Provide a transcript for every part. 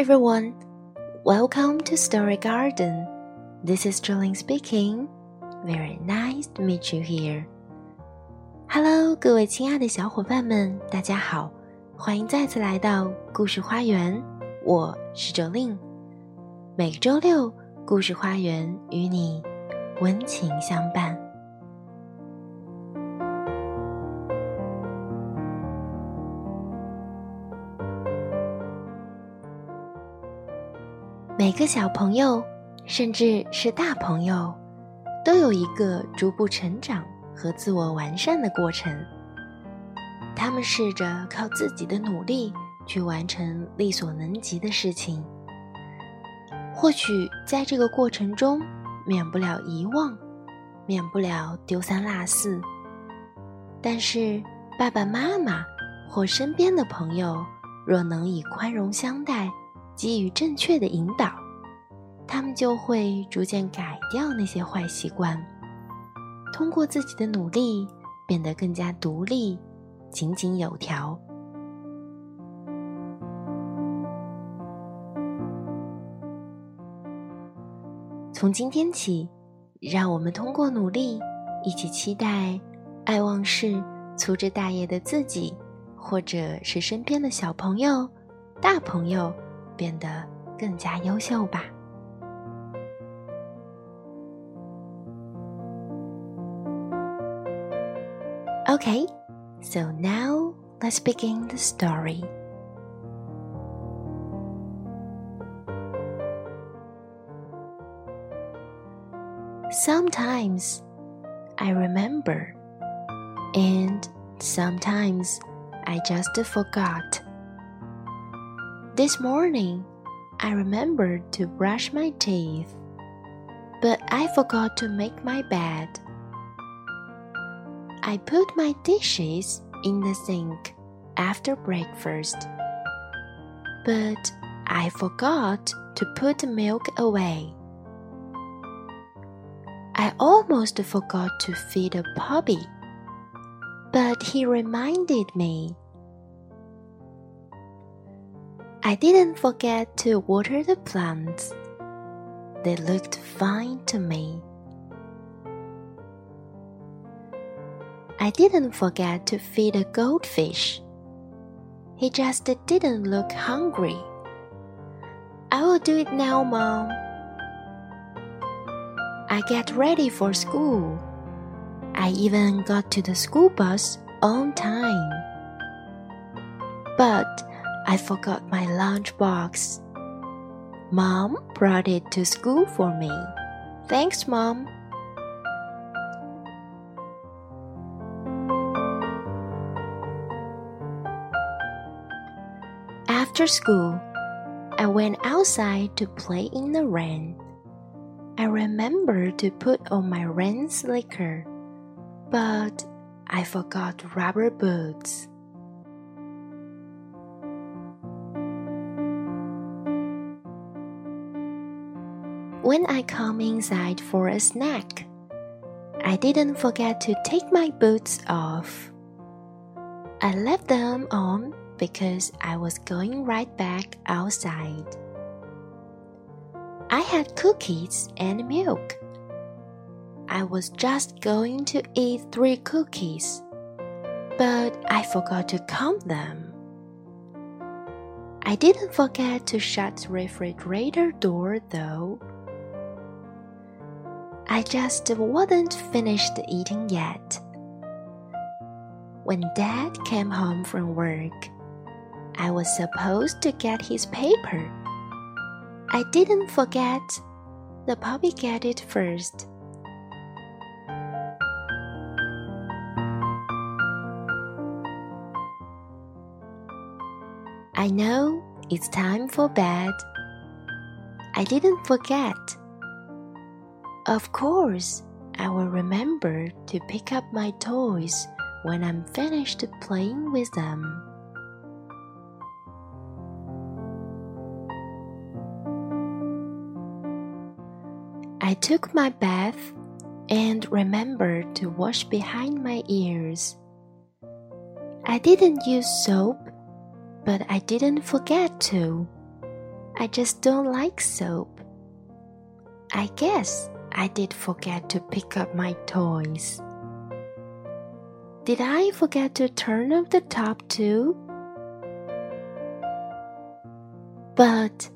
everyone, welcome to Story Garden. This is Jolene speaking. Very nice to meet you here. Hello，各位亲爱的小伙伴们，大家好，欢迎再次来到故事花园。我是 Jolene。每周六，故事花园与你温情相伴。每个小朋友，甚至是大朋友，都有一个逐步成长和自我完善的过程。他们试着靠自己的努力去完成力所能及的事情。或许在这个过程中，免不了遗忘，免不了丢三落四。但是爸爸妈妈或身边的朋友，若能以宽容相待。给予正确的引导，他们就会逐渐改掉那些坏习惯，通过自己的努力变得更加独立、井井有条。从今天起，让我们通过努力，一起期待爱忘事、粗枝大叶的自己，或者是身边的小朋友、大朋友。变得更加优秀吧。Okay, so now let's begin the story. Sometimes I remember, and sometimes I just forgot. This morning, I remembered to brush my teeth, but I forgot to make my bed. I put my dishes in the sink after breakfast, but I forgot to put the milk away. I almost forgot to feed a puppy, but he reminded me I didn't forget to water the plants. They looked fine to me. I didn't forget to feed a goldfish. He just didn't look hungry. I will do it now, Mom. I get ready for school. I even got to the school bus on time. But I forgot my lunchbox. Mom brought it to school for me. Thanks, Mom. After school, I went outside to play in the rain. I remembered to put on my rain slicker, but I forgot rubber boots. When I come inside for a snack, I didn't forget to take my boots off. I left them on because I was going right back outside. I had cookies and milk. I was just going to eat three cookies, but I forgot to count them. I didn't forget to shut the refrigerator door though. I just wasn't finished eating yet. When Dad came home from work, I was supposed to get his paper. I didn't forget. The puppy get it first. I know it's time for bed. I didn't forget. Of course, I will remember to pick up my toys when I'm finished playing with them. I took my bath and remembered to wash behind my ears. I didn't use soap, but I didn't forget to. I just don't like soap. I guess I did forget to pick up my toys. Did I forget to turn off the top too? But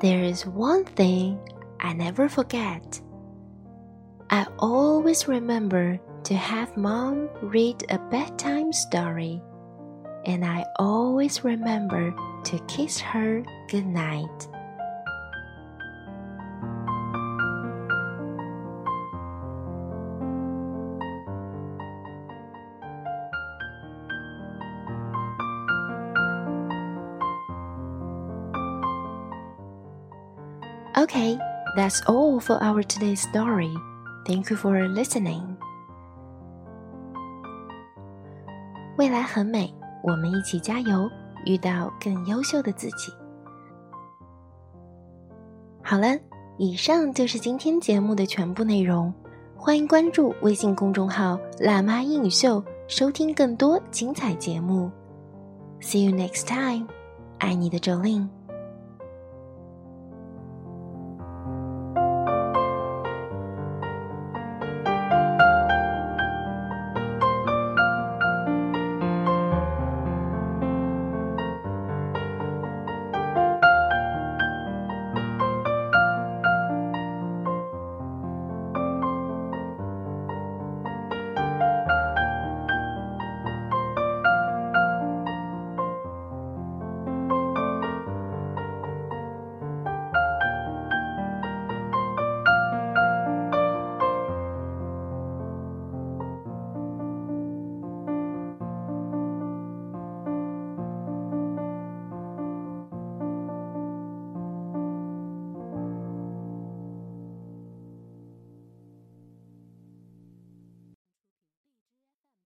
there is one thing I never forget. I always remember to have mom read a bedtime story, and I always remember to kiss her goodnight. Okay, that's all for our today's story. Thank you for listening. 未来很美，我们一起加油，遇到更优秀的自己。好了，以上就是今天节目的全部内容。欢迎关注微信公众号“辣妈英语秀”，收听更多精彩节目。See you next time，爱你的 Jolin。